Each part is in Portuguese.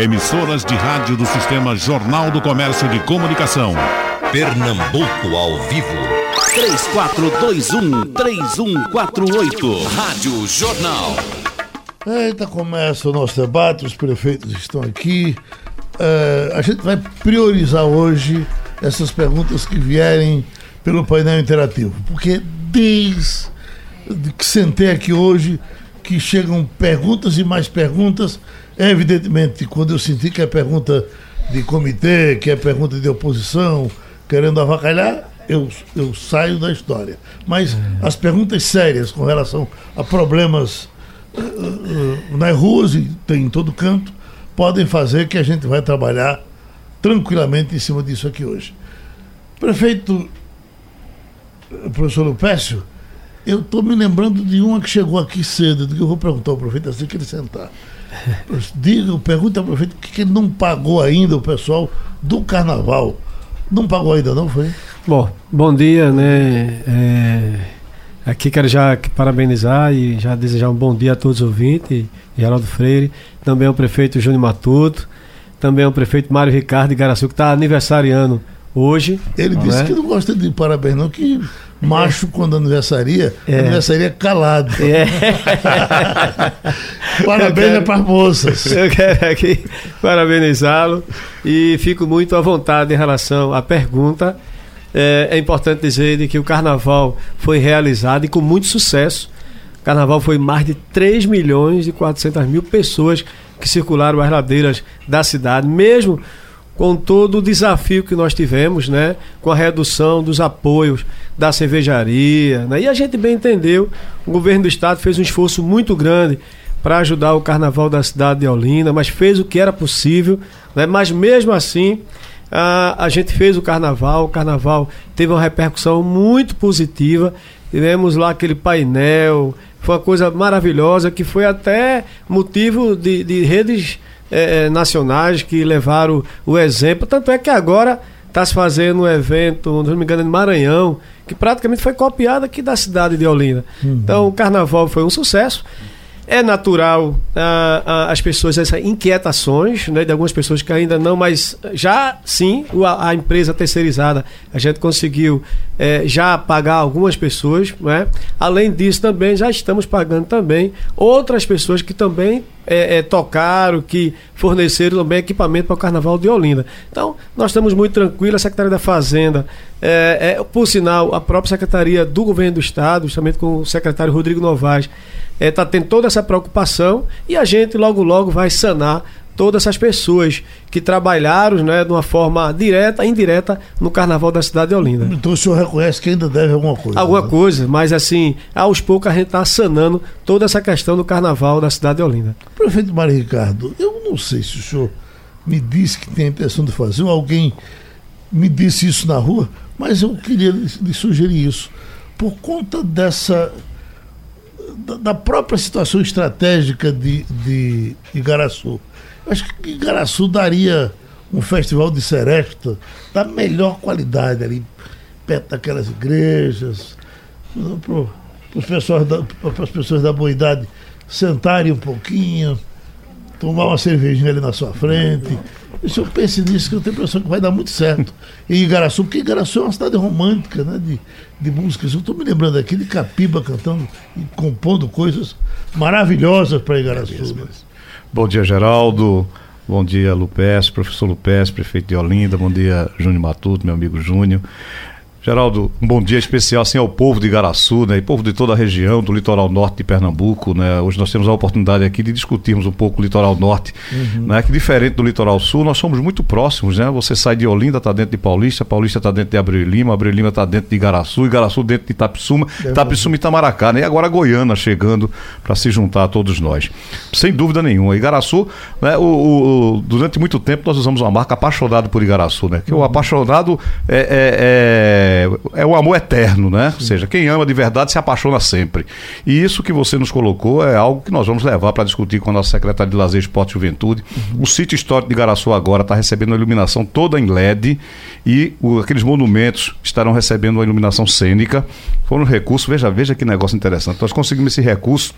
Emissoras de rádio do Sistema Jornal do Comércio de Comunicação. Pernambuco ao vivo. 3421-3148. Rádio Jornal. Eita, começa o nosso debate, os prefeitos estão aqui. Uh, a gente vai priorizar hoje essas perguntas que vierem pelo painel interativo, porque desde que sentei aqui hoje, que chegam perguntas e mais perguntas, evidentemente quando eu senti que é pergunta de comitê, que é pergunta de oposição, querendo avacalhar, eu, eu saio da história. Mas as perguntas sérias com relação a problemas uh, uh, nas ruas e tem em todo canto, podem fazer que a gente vai trabalhar tranquilamente em cima disso aqui hoje. Prefeito, professor Lupécio, eu estou me lembrando de uma que chegou aqui cedo, que eu vou perguntar ao prefeito assim que ele sentar. Diga, pergunta ao prefeito por que ele não pagou ainda o pessoal do carnaval. Não pagou ainda, não foi? Bom, bom dia, né? É, aqui quero já parabenizar e já desejar um bom dia a todos os ouvintes, Geraldo Freire, também ao prefeito Júnior Matuto, também ao prefeito Mário Ricardo de Garaçu, que está aniversariando hoje. Ele disse é? que não gosta de parabéns, não, que macho é. quando aniversaria, é. aniversaria calado. É. parabéns quero, para as moças. Eu quero aqui parabenizá-lo e fico muito à vontade em relação à pergunta. É, é importante dizer que o carnaval foi realizado e com muito sucesso. O carnaval foi mais de 3 milhões e 400 mil pessoas que circularam as ladeiras da cidade, mesmo com todo o desafio que nós tivemos, né, com a redução dos apoios da cervejaria, né, e a gente bem entendeu, o governo do estado fez um esforço muito grande para ajudar o carnaval da cidade de Olinda, mas fez o que era possível, né, mas mesmo assim a, a gente fez o carnaval, o carnaval teve uma repercussão muito positiva, tivemos lá aquele painel, foi uma coisa maravilhosa que foi até motivo de, de redes é, é, nacionais que levaram o exemplo. Tanto é que agora está se fazendo um evento, não me engano, em Maranhão, que praticamente foi copiado aqui da cidade de Olinda. Uhum. Então o carnaval foi um sucesso. É natural ah, ah, as pessoas, essas inquietações né, de algumas pessoas que ainda não, mas já sim, a, a empresa terceirizada, a gente conseguiu é, já pagar algumas pessoas. Né? Além disso, também já estamos pagando também outras pessoas que também é, é, tocaram, que forneceram também equipamento para o Carnaval de Olinda. Então, nós estamos muito tranquilos, a Secretaria da Fazenda, é, por sinal, a própria Secretaria do Governo do Estado, justamente com o secretário Rodrigo Novaes, está é, tendo toda essa preocupação e a gente logo, logo vai sanar todas essas pessoas que trabalharam né, de uma forma direta e indireta no Carnaval da cidade de Olinda. Então o senhor reconhece que ainda deve alguma coisa? Alguma né? coisa, mas assim, aos poucos a gente está sanando toda essa questão do Carnaval da cidade de Olinda. Prefeito Mário Ricardo, eu não sei se o senhor me disse que tem a intenção de fazer, ou alguém me disse isso na rua, mas eu queria lhe sugerir isso. Por conta dessa da própria situação estratégica de, de Igaraçu. Acho que Igaraçu daria um festival de seresta da melhor qualidade ali, perto daquelas igrejas, para pessoas as pessoas da boa idade sentarem um pouquinho, tomar uma cervejinha ali na sua frente. E se eu pense nisso, que eu tenho a impressão que vai dar muito certo. Em Igaraçu, porque Igaraçu é uma cidade romântica, né? De, de músicas. Eu estou me lembrando aqui de Capiba cantando e compondo coisas maravilhosas para Igaraçu. É né? Bom dia, Geraldo. Bom dia, Lupes, professor Lupes, prefeito de Olinda. Bom dia, Júnior Matuto, meu amigo Júnior. Geraldo, um bom dia especial assim, ao povo de Igaraçu, né, e povo de toda a região, do litoral norte de Pernambuco. Né? Hoje nós temos a oportunidade aqui de discutirmos um pouco o litoral norte, uhum. né, que diferente do litoral sul, nós somos muito próximos. Né? Você sai de Olinda, está dentro de Paulista, Paulista está dentro de Abreu Lima, Abreu Lima está dentro de Igaraçu, Igaraçu dentro de Itapissuma, é Itapissuma e Itamaracá, né? e agora Goiânia chegando para se juntar a todos nós. Sem dúvida nenhuma. Igaraçu, né, o, o, durante muito tempo nós usamos uma marca apaixonado por Igaraçu, né? que uhum. o apaixonado é, é, é é, o amor eterno, né? Sim. Ou seja, quem ama de verdade se apaixona sempre. E isso que você nos colocou é algo que nós vamos levar para discutir com a nossa secretária de Lazer, Esporte e Juventude. Uhum. O sítio histórico de Garaçu agora está recebendo uma iluminação toda em LED e o, aqueles monumentos estarão recebendo uma iluminação cênica. Foram recursos, veja, veja que negócio interessante. Nós conseguimos esse recurso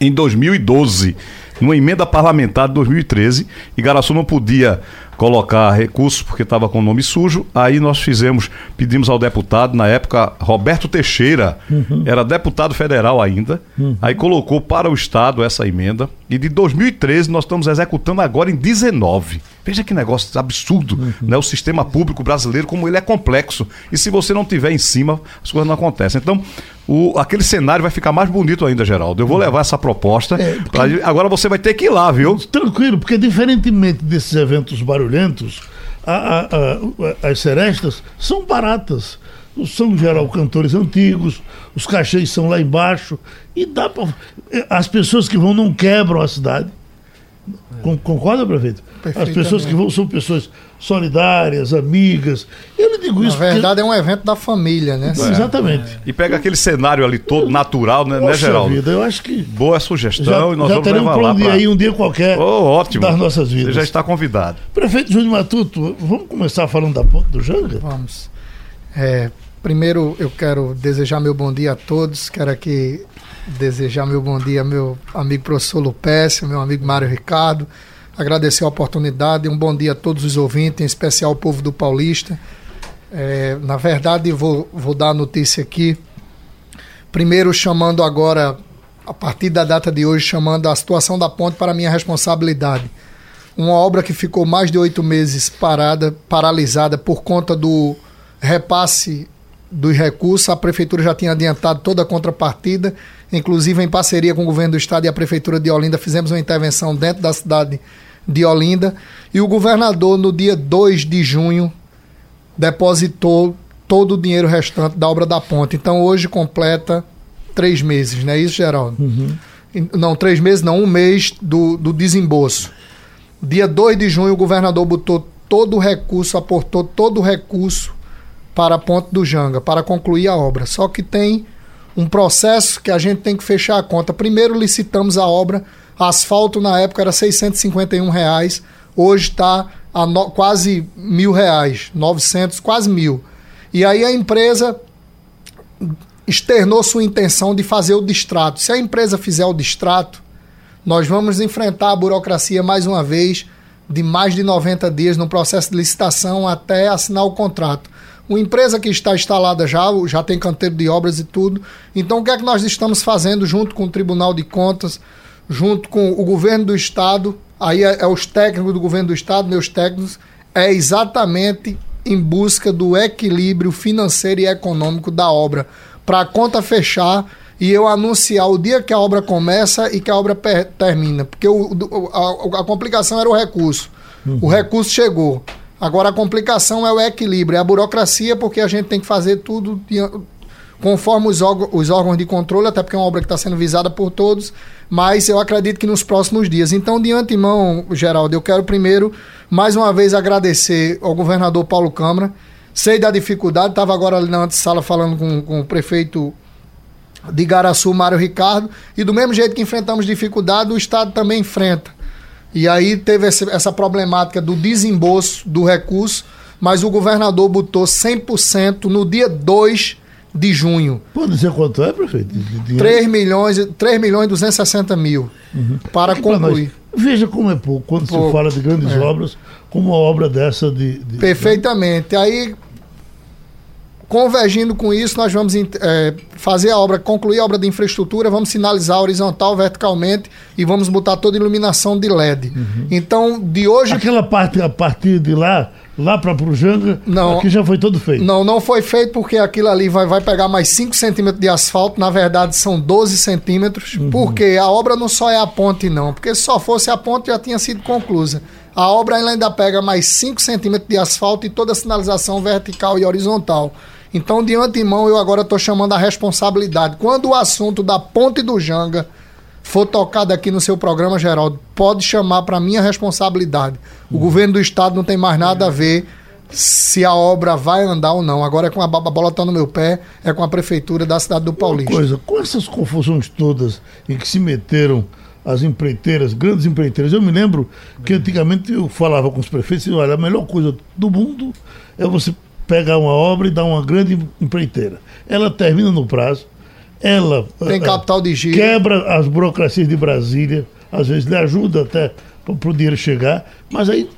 em 2012 numa emenda parlamentar de 2013. Igaraçu não podia colocar recursos porque estava com o nome sujo. Aí nós fizemos, pedimos ao deputado, na época, Roberto Teixeira, uhum. era deputado federal ainda, uhum. aí colocou para o Estado essa emenda. E de 2013 nós estamos executando agora em 19. Veja que negócio absurdo, uhum. né? O sistema público brasileiro, como ele é complexo. E se você não tiver em cima, as coisas não acontecem. Então, o, aquele cenário vai ficar mais bonito ainda, Geraldo. Eu vou levar essa proposta. É, porque... Agora você vai ter que ir lá, viu? Tranquilo, porque diferentemente desses eventos barulhentos, a, a, a, as serestas são baratas. São, geral, cantores antigos, os cachês são lá embaixo. E dá pra... As pessoas que vão não quebram a cidade. Concorda, prefeito? As pessoas que vão são pessoas solidárias, amigas. Eu lhe digo isso. Na verdade, porque... é um evento da família, né? É. Exatamente. E pega aquele cenário ali todo natural, né, né Geraldo? Vida, eu acho que. Boa sugestão já, e nós já vamos levar um lá. Pra... aí um dia qualquer oh, ótimo. das nossas vidas. Você já está convidado. Prefeito Júnior Matuto, vamos começar falando da ponte do Janga? Vamos. É, primeiro, eu quero desejar meu bom dia a todos. Quero aqui desejar meu bom dia meu amigo professor Lupécio, meu amigo Mário Ricardo, agradecer a oportunidade, um bom dia a todos os ouvintes, em especial o povo do Paulista. É, na verdade, vou, vou dar a notícia aqui. Primeiro, chamando agora, a partir da data de hoje, chamando a situação da ponte para minha responsabilidade. Uma obra que ficou mais de oito meses parada, paralisada por conta do repasse dos recursos. A prefeitura já tinha adiantado toda a contrapartida Inclusive, em parceria com o governo do estado e a prefeitura de Olinda, fizemos uma intervenção dentro da cidade de Olinda. E o governador, no dia 2 de junho, depositou todo o dinheiro restante da obra da ponte. Então, hoje completa três meses, não é isso, Geraldo? Uhum. Não, três meses, não, um mês do, do desembolso. Dia 2 de junho, o governador botou todo o recurso, aportou todo o recurso para a ponte do Janga, para concluir a obra. Só que tem um processo que a gente tem que fechar a conta. Primeiro licitamos a obra, asfalto na época era 651 reais, hoje está a no, quase mil reais, 900, quase mil. E aí a empresa externou sua intenção de fazer o distrato. Se a empresa fizer o distrato, nós vamos enfrentar a burocracia mais uma vez de mais de 90 dias no processo de licitação até assinar o contrato. Uma empresa que está instalada já, já tem canteiro de obras e tudo. Então, o que é que nós estamos fazendo junto com o Tribunal de Contas, junto com o governo do Estado? Aí é, é os técnicos do governo do Estado, meus técnicos, é exatamente em busca do equilíbrio financeiro e econômico da obra, para a conta fechar e eu anunciar o dia que a obra começa e que a obra termina. Porque o, a, a, complicação era o recurso. Uhum. O recurso chegou. Agora a complicação é o equilíbrio, é a burocracia, porque a gente tem que fazer tudo de, conforme os, os, órgãos de controle, até porque é uma obra que está sendo visada por todos, mas eu acredito que nos próximos dias. Então, de antemão, Geraldo, eu quero primeiro, mais uma vez, agradecer ao governador Paulo Câmara. Sei da dificuldade, estava agora ali na antessala falando com, com o prefeito de Garaçu, Mário Ricardo, e do mesmo jeito que enfrentamos dificuldade, o Estado também enfrenta. E aí teve essa problemática do desembolso do recurso, mas o governador botou 100% no dia 2 de junho. Pode dizer quanto é, prefeito? De 3 milhões, 3 milhões e 260 mil uhum. para concluir. Veja como é pouco quando pouco. se fala de grandes é. obras, como uma obra dessa de. de Perfeitamente. Aí Convergindo com isso, nós vamos é, fazer a obra, concluir a obra de infraestrutura, vamos sinalizar horizontal, verticalmente e vamos botar toda a iluminação de LED. Uhum. Então, de hoje. Aquela parte a partir de lá, lá para Prujanga, não, aqui já foi todo feito. Não, não foi feito porque aquilo ali vai, vai pegar mais 5 centímetros de asfalto, na verdade são 12 centímetros, uhum. porque a obra não só é a ponte, não, porque se só fosse a ponte já tinha sido conclusa. A obra ainda pega mais 5 centímetros de asfalto e toda a sinalização vertical e horizontal. Então, de antemão, eu agora estou chamando a responsabilidade. Quando o assunto da Ponte do Janga for tocado aqui no seu programa, Geraldo, pode chamar para minha responsabilidade. O uhum. governo do estado não tem mais nada a ver se a obra vai andar ou não. Agora é com a, a bola está no meu pé, é com a prefeitura da cidade do Paulista. Uma coisa, com essas confusões todas em que se meteram as empreiteiras, grandes empreiteiras. Eu me lembro que antigamente eu falava com os prefeitos e olha, a melhor coisa do mundo é você pegar uma obra e dar uma grande empreiteira. Ela termina no prazo, ela tem capital de giro. quebra as burocracias de Brasília, às vezes lhe ajuda até para o dinheiro chegar, mas aí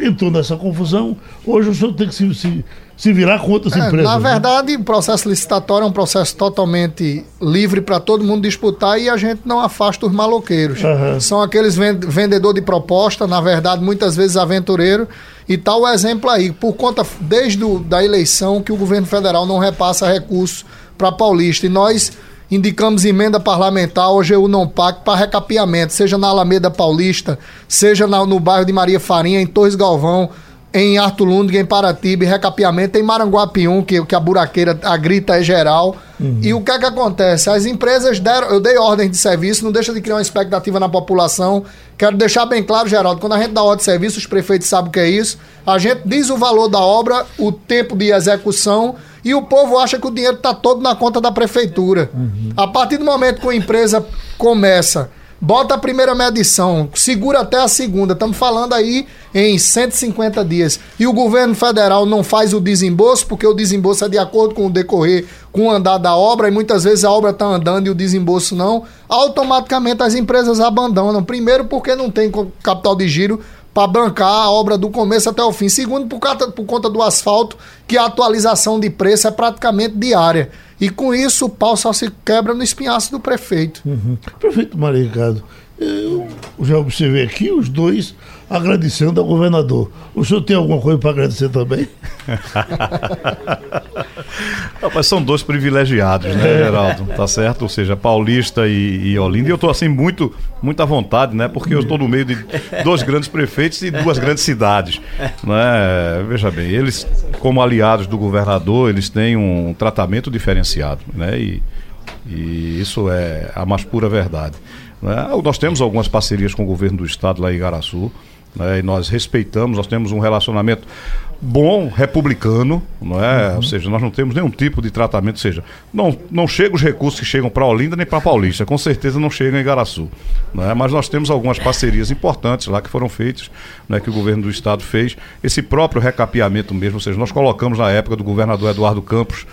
entrou nessa confusão. Hoje o senhor tem que se, se, se virar com outras É, empresas. na né? verdade, o processo licitatório é um processo totalmente livre para todo mundo disputar e a gente não afasta os maloqueiros. Aham. São aqueles ven- vendedor de proposta, na verdade, muitas vezes aventureiro. E tá o exemplo aí, por conta, desde o, da eleição, que o governo federal não repassa recursos para Paulista. E nós indicamos emenda parlamentar, hoje eu não pago, para recapeamento, seja na Alameda Paulista, seja na- no bairro de Maria Farinha, em Torres Galvão, em Arthur Lundgren, em Paratiba, em recapeamento, em Maranguapium, que, que a buraqueira, a grita é geral. E o que é que acontece? As empresas deram, eu dei ordem de serviço, não deixa de criar uma expectativa na população. Quero deixar bem claro, Geraldo, quando a gente dá ordem de serviço, os prefeitos sabem o que é isso. A gente diz o valor da obra, o tempo de execução e o povo acha que o dinheiro está todo na conta da prefeitura. A partir do momento que a empresa começa Bota a primeira medição, segura até a segunda. Estamos falando aí em 150 dias. E o governo federal não faz o desembolso, porque o desembolso é de acordo com o decorrer, com o andar da obra, e muitas vezes a obra está andando e o desembolso não. Automaticamente as empresas abandonam. Primeiro, porque não tem capital de giro para bancar a obra do começo até o fim. Segundo, por, por conta do asfalto, que a atualização de preço é praticamente diária. E com isso o pau só se quebra no espinhaço do prefeito. Prefeito Maria Ricardo, eu já observei aqui os dois agradecendo ao governador. O senhor tem alguma coisa para agradecer também? Rapaz, são dois privilegiados, né, Geraldo? Tá certo? Ou seja, Paulista e, e Olinda. E eu tô assim muito, muito à vontade, né? Porque eu estou no meio de dois grandes prefeitos e duas grandes cidades. Né? Veja bem, eles, como aliados do governador, eles têm um tratamento diferenciado, né? E, e isso é a mais pura verdade. né? Nós temos algumas parcerias com o governo do estado lá em Igaraçu, né? e nós respeitamos, nós temos um relacionamento bom, republicano, não é? Ou seja, nós não temos nenhum tipo de tratamento, ou seja, não, não chegam os recursos que chegam para Olinda nem para Paulista, com certeza não chegam em Igaraçu, não é? Mas nós temos algumas parcerias importantes lá que foram feitas, né, que o governo do estado fez, esse próprio recapeamento mesmo, ou seja, nós colocamos na época do governador Eduardo Campos,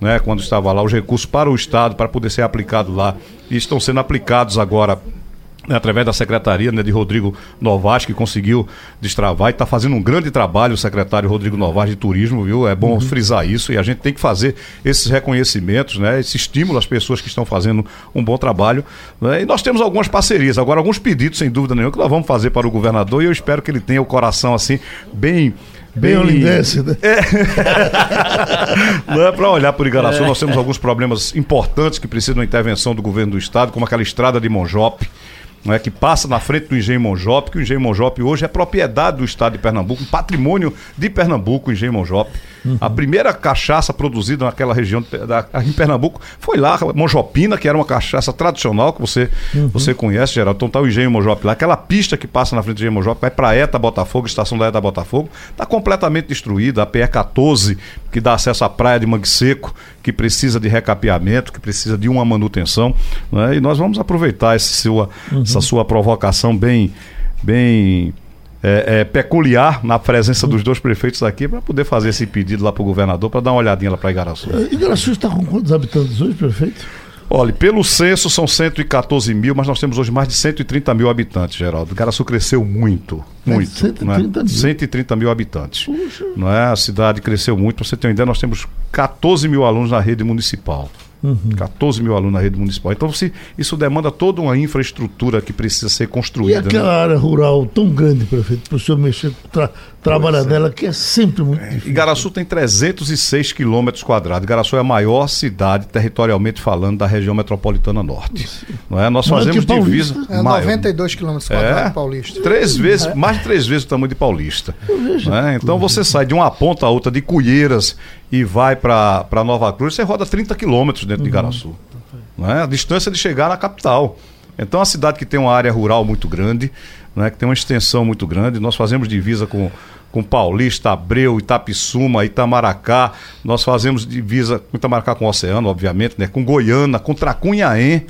né, quando estava lá, os recursos para o Estado, para poder ser aplicado lá, e estão sendo aplicados agora através da secretaria né, de Rodrigo Novaes, que conseguiu destravar e está fazendo um grande trabalho o secretário Rodrigo Novaes de Turismo, viu? É bom frisar isso e a gente tem que fazer esses reconhecimentos, né, esse estímulo às pessoas que estão fazendo um bom trabalho. né, e nós temos algumas parcerias, agora alguns pedidos, sem dúvida nenhuma, que nós vamos fazer para o governador e eu espero que ele tenha o coração assim, bem. Bem olindense, né? Não é para olhar por Igaraçu, nós temos alguns problemas importantes que precisam da intervenção do governo do estado, como aquela estrada de Monjope. Não é, que passa na frente do Engenho Monjope, que o Engenho Monjope hoje é propriedade do estado de Pernambuco, um patrimônio de Pernambuco, o Engenho Monjope. A primeira cachaça produzida naquela região de, da, em Pernambuco foi lá, Monjopina, que era uma cachaça tradicional que você, você conhece, Geraldo. Então tá o Engenho Monjope lá. Aquela pista que passa na frente do Engenho Monjope, vai para Eta Botafogo, estação da Eta Botafogo, está completamente destruída. A PR-14, que dá acesso à praia de Mangue Seco, que precisa de recapeamento, que precisa de uma manutenção. né? E nós vamos aproveitar esse sua, essa sua provocação bem, bem é, é, peculiar na presença dos dois prefeitos aqui para poder fazer esse pedido lá para o governador para dar uma olhadinha lá para Igaraçu. Igaraçu está com quantos habitantes hoje, prefeito? Olha, pelo censo são 114 mil, mas nós temos hoje mais de 130 mil habitantes, Geraldo. Igaraçu cresceu muito, muito. 130 não é? mil. 130 mil habitantes. Não é? A cidade cresceu muito. Para você ter uma ideia, nós temos 14 mil alunos na rede municipal. Uhum. 14 mil alunos na rede municipal. Então, se, isso demanda toda uma infraestrutura que precisa ser E construída. né? aquela área rural tão grande, prefeito, para o senhor mexer, tra trabalhar nela, que é sempre muito difícil. Igaraçu tem 306 quilômetros quadrados. Igaraçu é a maior cidade, territorialmente falando, da região metropolitana norte. Não é? Nós fazemos Paulista. divisa. É maior. 92 quilômetros quadrados paulista. Três vezes, mais de três vezes o tamanho de Paulista. né? Então você sai de uma ponta a outra de Cuieiras e vai para Nova Cruz, você roda 30 quilômetros dentro de Igaraçu. né? A distância de chegar na capital. Então é uma cidade que tem uma área rural muito grande, né? que tem uma extensão muito grande. Nós fazemos divisa com, com Paulista, Abreu, Itapissuma, Itamaracá. Nós fazemos divisa com Itamaracá com o Oceano, obviamente, né? com Goiânia, com Tracunhaém.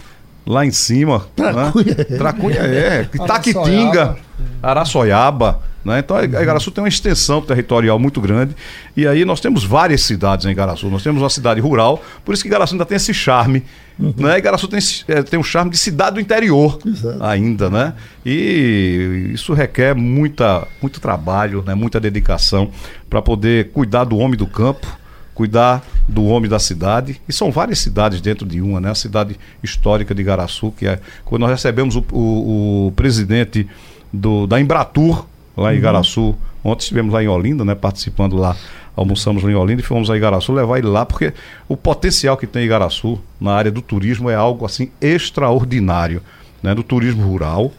Lá em cima. Tracunha né? é. Tracunha é. Itaquitinga, Araçoiaba. Né? Então a Igaraçu tem uma extensão territorial muito grande. E aí nós temos várias cidades em Igaraçu. Nós temos uma cidade rural, por isso que Igaraçu ainda tem esse charme. Né? Igaraçu tem, é, tem um charme de cidade do interior Exato. ainda, né? E isso requer muita, muito trabalho, né? muita dedicação para poder cuidar do homem do campo, cuidar do homem da cidade. E são várias cidades dentro de uma, né? A cidade histórica de Igaraçu, que é quando nós recebemos o, o- o presidente do, da Embratur, lá em Igaraçu. Ontem estivemos lá em Olinda, né? Participando lá, almoçamos lá em Olinda e fomos a Igaraçu levar ele lá, porque o potencial que tem Igaraçu na área do turismo é algo assim extraordinário, né? Do turismo rural.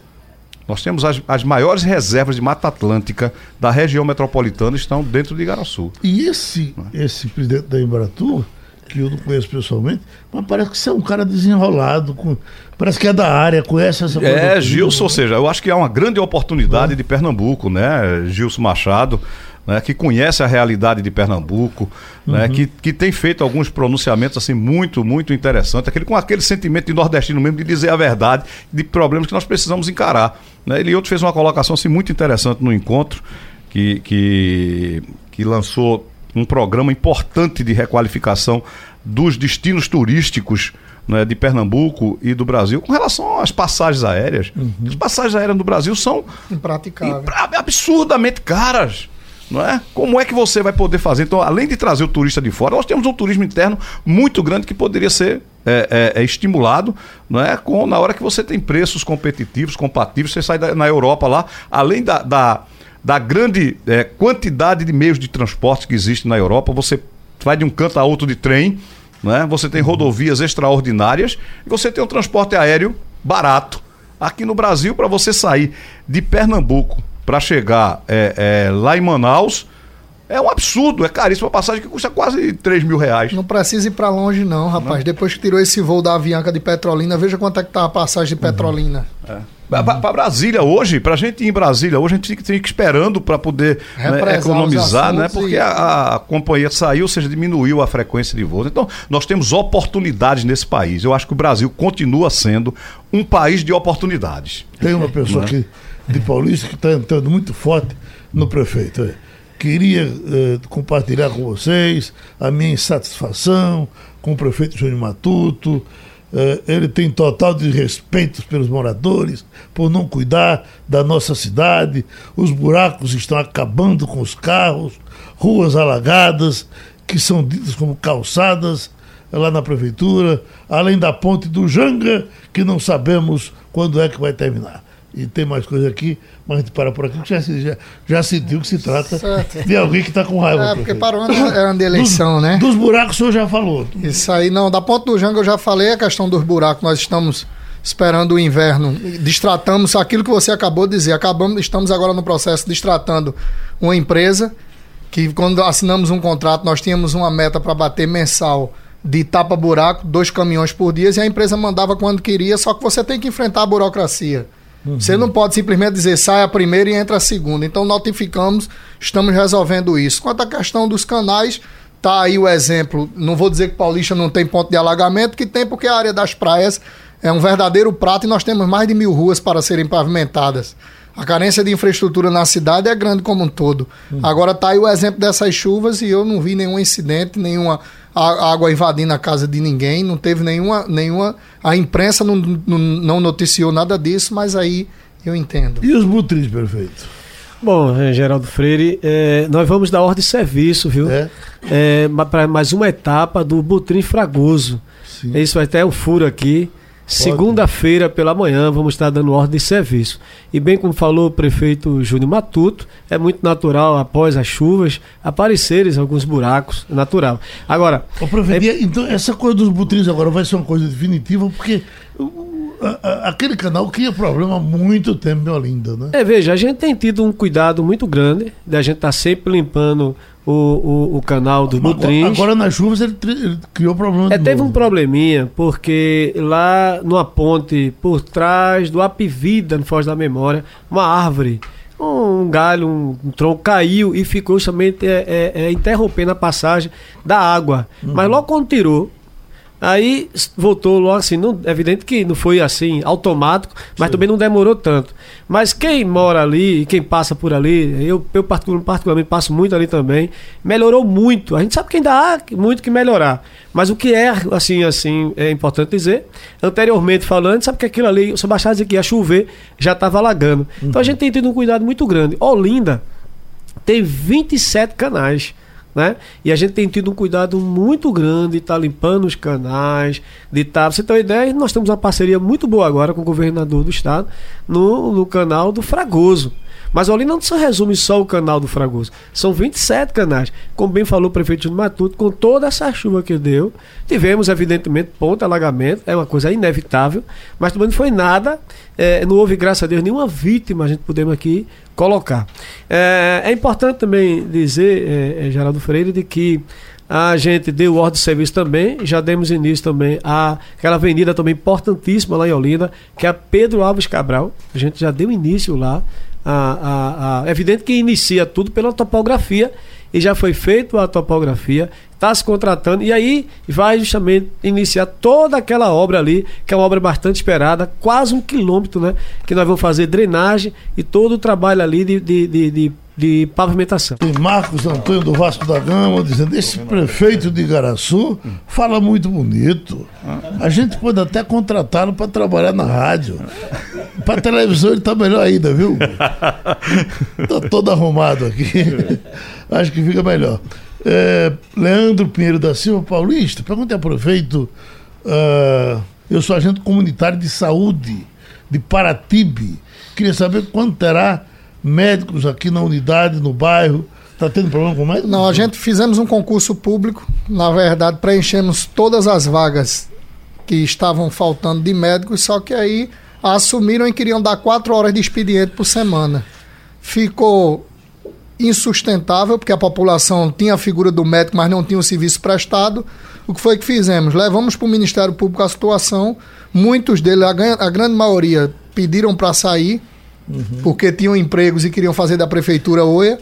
Nós temos as, as maiores reservas de Mata Atlântica da região metropolitana estão dentro de Igaraçu. E esse, esse presidente da Embratur, que eu não conheço pessoalmente, mas parece que você é um cara desenrolado, com, parece que é da área, conhece essa É, Gilson, ou seja, eu acho que é uma grande oportunidade de Pernambuco, né? Gilson Machado, né? que conhece a realidade de Pernambuco, né? Que, que tem feito alguns pronunciamentos assim muito, muito interessantes, aquele, com aquele sentimento de nordestino mesmo de dizer a verdade de problemas que nós precisamos encarar. Né? Ele outro fez uma colocação assim, muito interessante no encontro, que, que, que lançou um programa importante de requalificação dos destinos turísticos né, de Pernambuco e do Brasil com relação às passagens aéreas. As passagens aéreas do Brasil são Impraticável. impra- absurdamente caras. Não é? Como é que você vai poder fazer? Então, além de trazer o turista de fora, nós temos um turismo interno muito grande que poderia ser é, é, é, estimulado não é? Com, na hora que você tem preços competitivos, compatíveis. Você sai da- na Europa lá, além da, da, da grande é, quantidade de meios de transporte que existe na Europa, você vai de um canto a outro de trem, né? você tem rodovias extraordinárias e você tem um transporte aéreo barato. Aqui no Brasil, para você sair de Pernambuco para chegar é, é, lá em Manaus, é um absurdo, é caríssimo. Uma passagem que custa quase 3 mil reais. Não precisa ir pra longe, não, rapaz. Depois que tirou esse voo da Avianca de Petrolina, veja quanto é que tá a passagem de Petrolina. Para Brasília hoje, para a gente ir em Brasília hoje, a gente tem que, tem que ir esperando para poder né, economizar, né? Porque e- a, a companhia saiu, ou seja, diminuiu a frequência de voos. Então, nós temos oportunidades nesse país. Eu acho que o Brasil continua sendo um país de oportunidades. Tem uma pessoa aqui de Paulista que está entrando muito forte no prefeito. é. Queria eh, compartilhar com vocês a minha insatisfação com o prefeito Júnior Matuto. Eh, ele tem total desrespeito pelos moradores por não cuidar da nossa cidade. Os buracos estão acabando com os carros, ruas alagadas, que são ditas como calçadas lá na prefeitura, além da ponte do Janga, que não sabemos quando é que vai terminar. E tem mais coisa aqui, mas a gente para por aqui, que já, já, já sentiu que se trata Certo. de alguém que está com raiva. É, porque para o é ano de eleição, dos, né? Dos buracos o senhor já falou. Isso aí, não. Da ponta do Jango eu já falei a questão dos buracos. Nós estamos esperando o inverno. Destratamos aquilo que você acabou de dizer. Acabamos, estamos agora no processo destratando uma empresa que quando assinamos um contrato nós tínhamos uma meta para bater mensal de tapa-buraco, dois caminhões por dia, e a empresa mandava quando queria, só que você tem que enfrentar a burocracia. Você não pode simplesmente dizer sai a primeira e entra a segunda. Então notificamos, estamos resolvendo isso. Quanto à questão dos canais, tá aí o exemplo. Não vou dizer que Paulista não tem ponto de alagamento, que tem porque a área das praias é um verdadeiro prato e nós temos mais de mil ruas para serem pavimentadas. A carência de infraestrutura na cidade é grande como um todo. Agora tá aí o exemplo dessas chuvas e eu não vi nenhum incidente, nenhuma água invadindo a casa de ninguém, não teve nenhuma. nenhuma a imprensa não, não, não noticiou nada disso, mas aí eu entendo. E os butris, prefeito? Bom, eh, Geraldo Freire, eh, nós vamos dar ordem de serviço, viu? É? para mais uma etapa do Butrim Fragoso. Sim. Isso vai ter um furo aqui. Segunda-feira pela manhã vamos estar dando ordem de serviço. E bem como falou o prefeito Júnior Matuto, é muito natural após as chuvas aparecerem alguns buracos, é natural. Agora, Ô, prefeito, e- então essa coisa dos butris agora vai ser uma coisa definitiva, porque aquele canal cria problema há muito tempo em Olinda, né? É, veja, a gente tem tido um cuidado muito grande da gente estar sempre limpando o, o, o canal dos Agora, Butrins. agora nas chuvas ele, ele criou problema É, teve novo. um probleminha, porque lá numa ponte por trás do Apivida, no Foz da Memória, uma árvore, um galho, um, um tronco caiu e ficou justamente é, é, é, interrompendo a passagem da água. Mas logo quando tirou, Aí voltou logo assim, não, é evidente que não foi assim automático, mas Sim. também não demorou tanto. Mas quem mora ali, quem passa por ali, eu, eu particularmente passo muito ali também, melhorou muito. A gente sabe que ainda há muito que melhorar. Mas o que é, assim, assim, é importante dizer, anteriormente falando, sabe que aquilo ali, o Sebastião dizia que ia chover, já estava alagando. Uhum. Então a gente tem tido um cuidado muito grande. Olinda tem 27 canais né? E a gente tem tido um cuidado muito grande de estar tá limpando os canais, de. Tá, você tem uma ideia, nós temos uma parceria muito boa agora com o governador do estado no, no canal do Fragoso. Mas ali não se resume só o canal do Fragoso. São 27 canais. Como bem falou o prefeito de Matuto, com toda essa chuva que deu, tivemos, evidentemente, ponto alagamento, é uma coisa inevitável, mas também não foi nada, é, não houve, graças a Deus, nenhuma vítima, a gente podemos aqui colocar. É, é importante também dizer, é, Geraldo Freire, de que a gente deu ordem de serviço também, já demos início também a aquela avenida também importantíssima lá em Olinda, que é a Pedro Alves Cabral. A gente já deu início lá a, a, a, é evidente que inicia tudo pela topografia e já foi feita a topografia, está se contratando e aí vai justamente iniciar toda aquela obra ali, que é uma obra bastante esperada, quase um quilômetro, né? Que nós vamos fazer drenagem e todo o trabalho ali de, de, de, de de pavimentação. Tem Marcos Antônio do Vasco da Gama dizendo: esse prefeito de Igaraçu fala muito bonito. A gente pode até contratá-lo para trabalhar na rádio. Para televisão ele está melhor ainda, viu? Está todo arrumado aqui. Acho que fica melhor. É, Leandro Pinheiro da Silva Paulista, pergunta ao prefeito. Uh, eu sou agente comunitário de saúde de Paratibe. Queria saber quando terá médicos aqui na unidade, no bairro? Está tendo problema com médicos? Não, a gente fizemos um concurso público. Na verdade, preenchemos todas as vagas que estavam faltando de médicos, só que aí assumiram e queriam dar quatro horas de expediente por semana. Ficou insustentável, porque a população tinha a figura do médico, mas não tinha o serviço prestado. O que foi que fizemos? Levamos para o Ministério Público a situação. Muitos deles, a, a grande maioria, pediram para sair uhum. porque tinham empregos e queriam fazer da prefeitura OIA.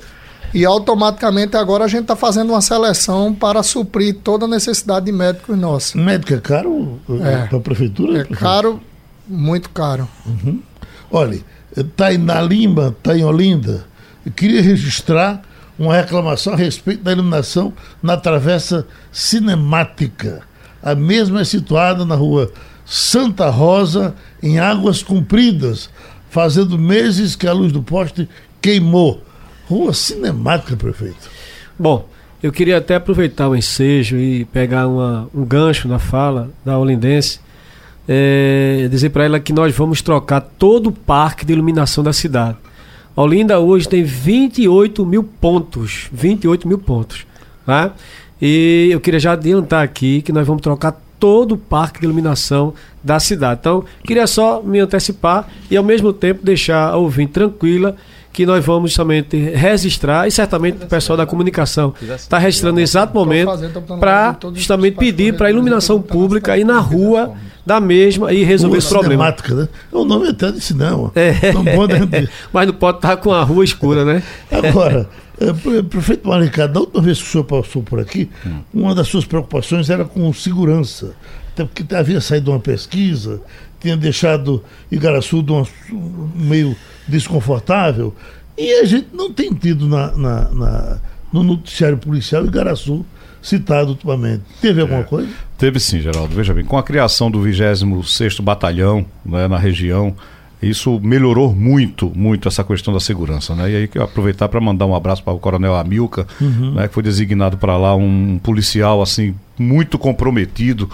E automaticamente agora a gente está fazendo uma seleção para suprir toda a necessidade de médicos nossos. Médico é caro é. para a prefeitura? É caro, muito caro. Uhum. Olha, está na Lima, está em Olinda. Eu queria registrar uma reclamação a respeito da iluminação na travessa cinemática. A mesma é situada na rua Santa Rosa, em Águas Compridas, fazendo meses que a luz do poste queimou. Rua cinemática, prefeito. Bom, eu queria até aproveitar o ensejo e pegar uma, um gancho na fala da Olindense, é, dizer para ela que nós vamos trocar todo o parque de iluminação da cidade. Olinda hoje tem 28 mil pontos. 28 mil pontos. Tá? E eu queria já adiantar aqui que nós vamos trocar todo o parque de iluminação da cidade. Então, queria só me antecipar e ao mesmo tempo deixar a ouvinte tranquila que nós vamos somente registrar e certamente o pessoal da comunicação está registrando nesse exato momento para justamente pedir para a iluminação pública ir na rua da mesma e resolver esse problema. Né? O nome até de cinema. É. Não pode... Mas não pode estar com a rua escura, né? Agora, é, prefeito Maricado, da última vez que o senhor passou por aqui, hum. uma das suas preocupações era com segurança. Até porque havia saído uma pesquisa, tinha deixado Igaraçu de uma, meio desconfortável. E a gente não tem tido na, na, na no noticiário policial Igaraçu citado ultimamente. Teve alguma é, coisa? Teve sim, Geraldo. Veja bem, com a criação do 26º Batalhão né, na região, isso melhorou muito, muito essa questão da segurança, né? E aí que eu aproveitar para mandar um abraço para o Coronel Amilca, uhum. né, que foi designado para lá um policial assim muito comprometido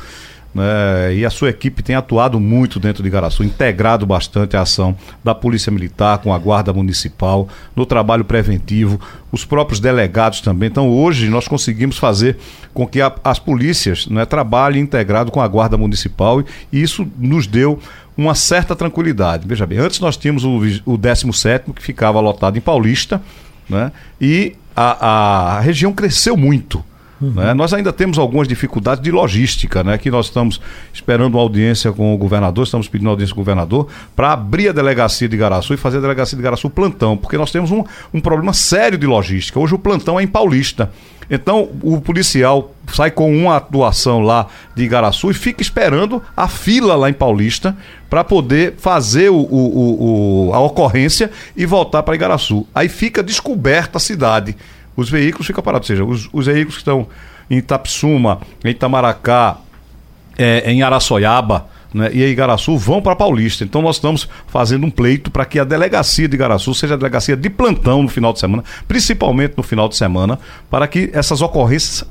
né, e a sua equipe tem atuado muito dentro de Garaçu, integrado bastante a ação da Polícia Militar com a Guarda Municipal, no trabalho preventivo, os próprios delegados também. Então, hoje, nós conseguimos fazer com que a, as polícias né, trabalhem integrado com a Guarda Municipal e isso nos deu uma certa tranquilidade. Veja bem, antes nós tínhamos o, o 17 que ficava lotado em Paulista, né, e a, a região cresceu muito Né? Nós ainda temos algumas dificuldades de logística, né? que nós estamos esperando uma audiência com o governador, estamos pedindo audiência com o governador para abrir a delegacia de Garaçu e fazer a delegacia de Garaçu plantão, porque nós temos um, um problema sério de logística. Hoje o plantão é em Paulista. Então o policial sai com uma atuação lá de Igaraçu e fica esperando a fila lá em Paulista para poder fazer o, o, o, a ocorrência e voltar para Igaraçu. Aí fica descoberta a cidade. Os veículos ficam parados, ou seja, os, os veículos que estão em Itapsuma, em Itamaracá, é, em Araçoiaba, né, e Igaraçu vão para Paulista. Então nós estamos fazendo um pleito para que a delegacia de Igaraçu seja a delegacia de plantão no final de semana, principalmente no final de semana, para que essas ocorrências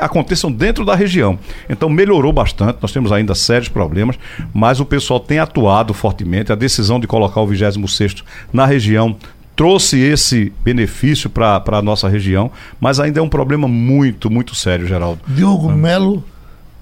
aconteçam dentro da região. Então melhorou bastante, nós temos ainda sérios problemas, mas o pessoal tem atuado fortemente. A decisão de colocar o 26 na região trouxe esse benefício para a nossa região, mas ainda é um problema muito, muito sério, Geraldo. Diogo Melo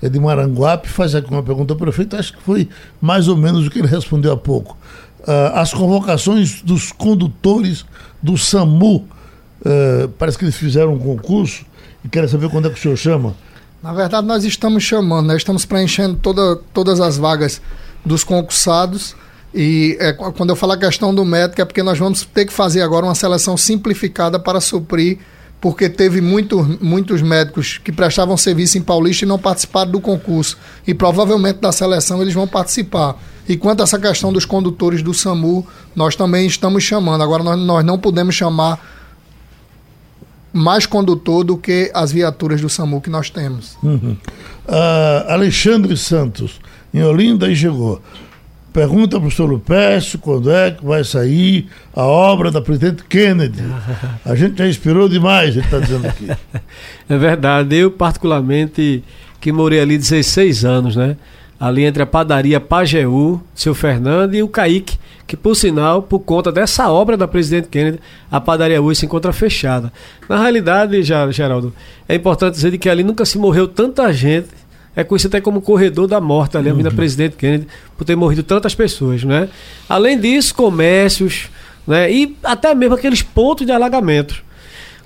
é de Maranguape, faz aqui uma pergunta ao prefeito, acho que foi mais ou menos o que ele respondeu há pouco. Uh, as convocações dos condutores do SAMU, uh, parece que eles fizeram um concurso e querem saber quando é que o senhor chama. Na verdade, nós estamos chamando, nós estamos preenchendo toda, todas as vagas dos concursados. E é, quando eu falo a questão do médico, é porque nós vamos ter que fazer agora uma seleção simplificada para suprir porque teve muito, muitos médicos que prestavam serviço em Paulista e não participaram do concurso. E provavelmente da seleção eles vão participar. E quanto a essa questão dos condutores do SAMU, nós também estamos chamando. Agora, nós, nós não podemos chamar mais condutor do que as viaturas do SAMU que nós temos. Uhum. Uh, Alexandre Santos, em Olinda, e chegou. Pergunta para o senhor Lupécio quando é que vai sair a obra da presidente Kennedy. A gente já inspirou demais, ele está dizendo aqui. É verdade. Eu, particularmente, que morei ali 16 anos, né? Ali entre a padaria Pajeú, seu Fernando e o Caíque, que por sinal, por conta dessa obra da presidente Kennedy, a padaria hoje se encontra fechada. Na realidade, já, Geraldo, é importante dizer que ali nunca se morreu tanta gente é conhecido até como corredor da morte ali, a Avenida uhum. Presidente Kennedy, por ter morrido tantas pessoas, né? Além disso, comércios, né? E até mesmo aqueles pontos de alagamento.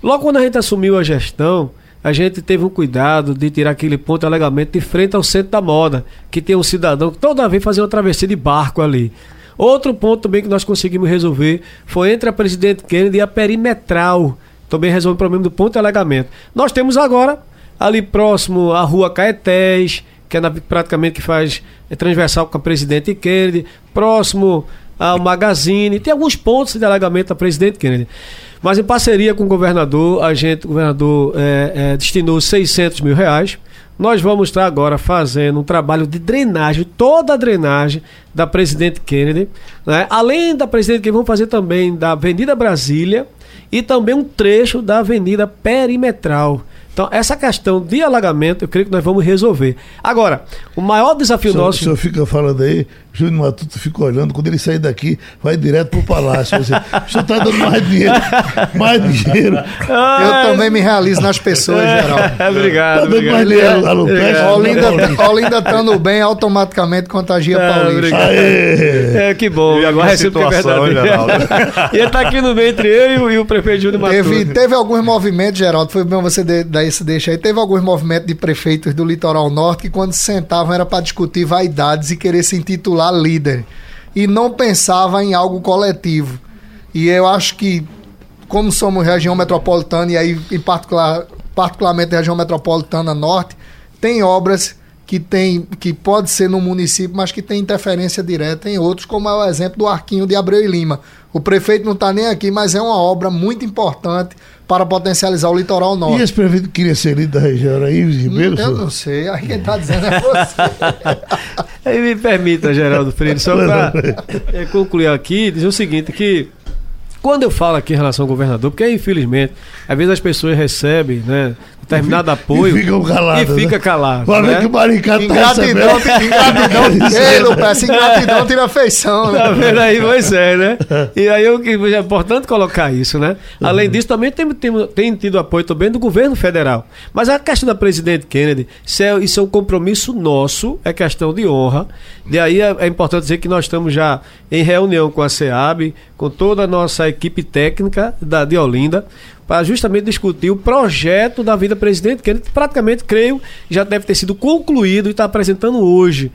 Logo quando a gente assumiu a gestão, a gente teve um cuidado de tirar aquele ponto de alagamento de frente ao centro da moda, que tem um cidadão que toda vez fazia uma travessia de barco ali. Outro ponto também que nós conseguimos resolver foi entre a Presidente Kennedy e a Perimetral. Também resolve o problema do ponto de alagamento. Nós temos agora ali próximo à rua Caetés, que é na, praticamente que faz é transversal com a Presidente Kennedy, próximo ao Magazine, tem alguns pontos de alagamento da Presidente Kennedy. Mas em parceria com o governador, a gente, o governador é, é, destinou 600 mil reais. Nós vamos estar agora fazendo um trabalho de drenagem, toda a drenagem da Presidente Kennedy. Né? Além da Presidente Kennedy, vamos fazer também da Avenida Brasília e também um trecho da Avenida Perimetral. Então, essa questão de alagamento, eu creio que nós vamos resolver. Agora, o maior desafio o nosso. O senhor fica falando aí, Júnior Matuto fica olhando, quando ele sair daqui, vai direto pro palácio. Você, o senhor está dando mais dinheiro, mais dinheiro. Eu também me realizo nas pessoas, geral. obrigado. Tá dando mais dinheiro a Lupeste. Olinda, Olinda estando bem, automaticamente contagia é, Paulista. É, que bom. E agora recebo que é verdade. e ele está aqui no meio entre eu e o, e o prefeito Júnior Matuto. Teve, teve alguns movimentos, Geraldo, foi bom você dar esse deixa aí. Teve alguns movimentos de prefeitos do litoral norte que quando sentavam era para discutir vaidades e querer se intitular lá líder e não pensava em algo coletivo. E eu acho que, como somos região metropolitana, e aí em particular, particularmente região metropolitana norte, tem obras que tem que pode ser no município, mas que tem interferência direta em outros, como é o exemplo do Arquinho de Abreu e Lima. O prefeito não está nem aqui, mas é uma obra muito importante para potencializar o litoral norte. E esse prefeito queria ser líder da região, era Ives Ribeiro? Eu não sei, aí quem está dizendo é você. aí me permita, Geraldo Freire, só para é, concluir aqui, dizer o seguinte, que quando eu falo aqui em relação ao governador, porque infelizmente, às vezes as pessoas recebem, né, determinado apoio e fica calado. E fica né? calado. Fala né? que o Maricá ingratidão, tá ingratidão, ei, Lupes, ingratidão tira feição, né? Tá vendo aí? Pois é, né? E aí eu, é importante colocar isso, né? Além uhum. disso, também tem, tem, tem, tido apoio também do governo federal. Mas a questão da presidente Kennedy, isso é, isso é um compromisso nosso, é questão de honra. E aí é, é importante dizer que nós estamos já em reunião com a SEAB, com toda a nossa equipe técnica da, de Olinda para justamente discutir o projeto da vida presidente, que ele praticamente, creio, já deve ter sido concluído e está apresentando hoje.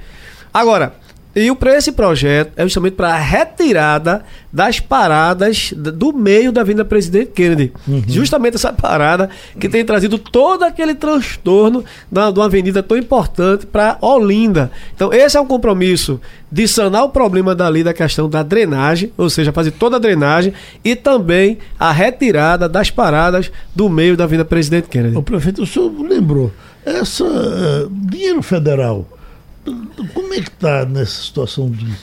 Agora, e para esse projeto é justamente para a retirada das paradas do meio da Avenida Presidente Kennedy. Uhum. Justamente essa parada que tem trazido todo aquele transtorno da, de uma avenida tão importante para Olinda. Então, esse é um compromisso de sanar o problema dali da questão da drenagem, ou seja, fazer toda a drenagem e também a retirada das paradas do meio da Avenida Presidente Kennedy. O prefeito, o senhor lembrou, essa uh, dinheiro federal como é que está nessa situação de,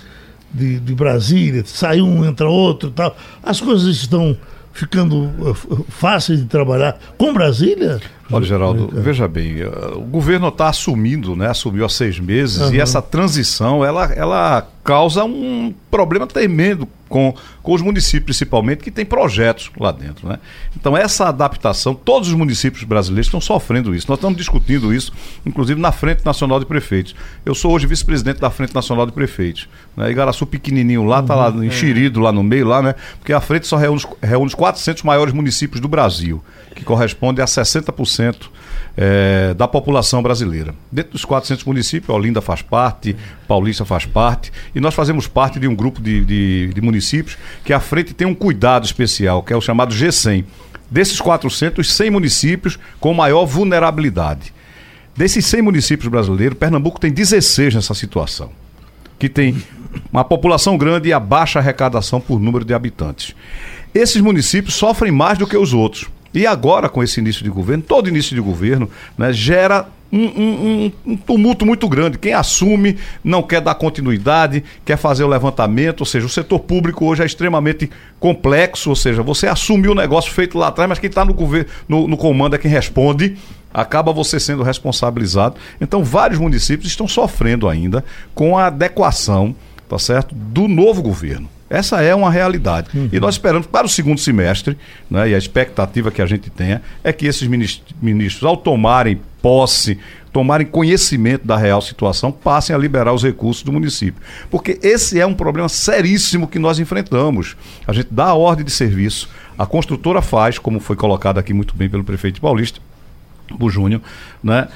de, de, Brasília? Sai um, entra outro e tal. As coisas estão ficando uh, fáceis de trabalhar com Brasília? Olha, Geraldo, é. veja bem, uh, o governo está assumindo, né? Assumiu há seis meses uhum. e essa transição ela, ela causa um problema tremendo com, com os municípios, principalmente, que tem projetos lá dentro. Né? Então, essa adaptação, todos os municípios brasileiros estão sofrendo isso. Nós estamos discutindo isso, inclusive, na Frente Nacional de Prefeitos. Eu sou hoje vice-presidente da Frente Nacional de Prefeitos. Né? Igaraçu pequenininho lá, está uhum, lá enxerido é. lá no meio, lá, né? Porque a frente só reúne, reúne os 400 maiores municípios do Brasil, que corresponde a 60% é, da população brasileira. Dentro dos 400 municípios, Olinda faz parte, Paulista faz parte, e nós fazemos parte de um grupo de, de, de municípios que à frente tem um cuidado especial, que é o chamado G100. Desses 400, 100 municípios com maior vulnerabilidade. Desses 100 municípios brasileiros, Pernambuco tem 16 nessa situação, que tem uma população grande e a baixa arrecadação por número de habitantes. Esses municípios sofrem mais do que os outros. E agora, com esse início de governo, todo início de governo né, gera um, um, um, tumulto muito grande. Quem assume não quer dar continuidade, quer fazer o levantamento, ou seja, o setor público hoje é extremamente complexo, ou seja, você assumiu o negócio feito lá atrás, mas quem está no, no comando é quem responde acaba você sendo responsabilizado. Então, vários municípios estão sofrendo ainda com a adequação, tá certo, do novo governo. Essa é uma realidade. Uhum. E nós esperamos para o segundo semestre, né, e a expectativa que a gente tenha é que esses ministros, ao tomarem posse, tomarem conhecimento da real situação, passem a liberar os recursos do município. Porque esse é um problema seríssimo que nós enfrentamos. A gente dá a ordem de serviço, a construtora faz, como foi colocado aqui muito bem pelo prefeito Paulista, o Júnior, né?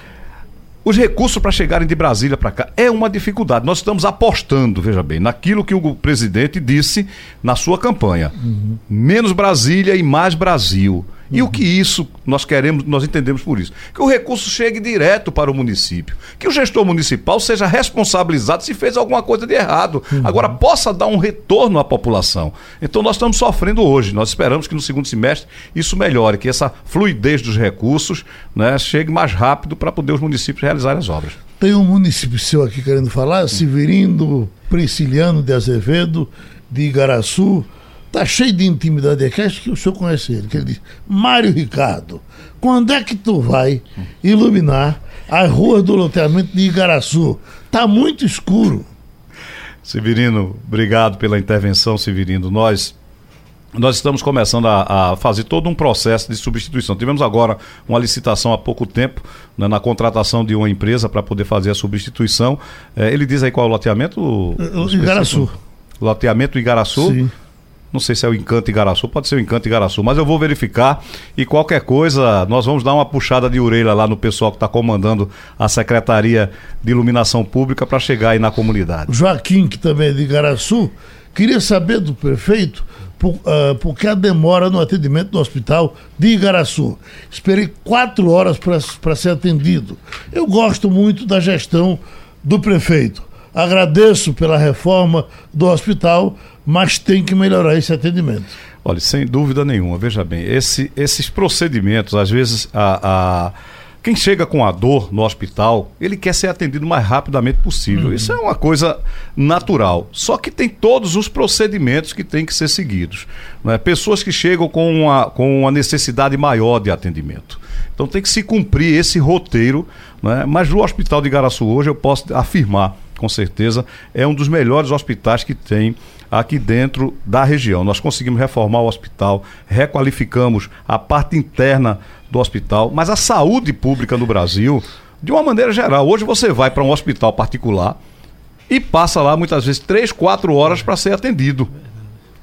Os recursos para chegarem de Brasília para cá é uma dificuldade. Nós estamos apostando, veja bem, naquilo que o presidente disse na sua campanha: uhum. menos Brasília e mais Brasil. E o que isso nós queremos, nós entendemos por isso? Que o recurso chegue direto para o município. Que o gestor municipal seja responsabilizado se fez alguma coisa de errado. Uhum. Agora, possa dar um retorno à população. Então, nós estamos sofrendo hoje. Nós esperamos que no segundo semestre isso melhore, que essa fluidez dos recursos né, chegue mais rápido para poder os municípios realizarem as obras. Tem um município seu aqui querendo falar, Severino Prisciliano de Azevedo, de Igaraçu. Tá cheio de intimidade aqui, acho que o senhor conhece ele, que ele diz, Mário Ricardo, quando é que tu vai iluminar as ruas do loteamento de Igaraçu? Tá muito escuro. Severino, obrigado pela intervenção, Severino. Nós nós estamos começando a, a, fazer todo um processo de substituição. Tivemos agora uma licitação há pouco tempo né, na contratação de uma empresa para poder fazer a substituição. É, ele diz aí qual é o loteamento? O, o Igaraçu. Loteamento Igaraçu. Sim. Não sei se é o Encanto Igaraçu, pode ser o Encanto Igaraçu, mas eu vou verificar e qualquer coisa, nós vamos dar uma puxada de orelha lá no pessoal que está comandando a Secretaria de Iluminação Pública para chegar aí na comunidade. Joaquim, que também é de Igaraçu, queria saber do prefeito por, uh, por que a demora no atendimento do hospital de Igaraçu. Esperei quatro horas para ser atendido. Eu gosto muito da gestão do prefeito. Agradeço pela reforma do hospital, mas tem que melhorar esse atendimento. Olha, sem dúvida nenhuma, veja bem, esse, esses procedimentos, às vezes, a, a, quem chega com a dor no hospital, ele quer ser atendido o mais rapidamente possível. Uhum. Isso é uma coisa natural. Só que tem todos os procedimentos que têm que ser seguidos. Né? Pessoas que chegam com uma, com uma necessidade maior de atendimento. Então tem que se cumprir esse roteiro. Né? Mas no Hospital de Garaçu hoje eu posso afirmar com certeza, é um dos melhores hospitais que tem aqui dentro da região. Nós conseguimos reformar o hospital, requalificamos a parte interna do hospital, mas a saúde pública no Brasil, de uma maneira geral, hoje você vai para um hospital particular e passa lá muitas vezes três, quatro horas para ser atendido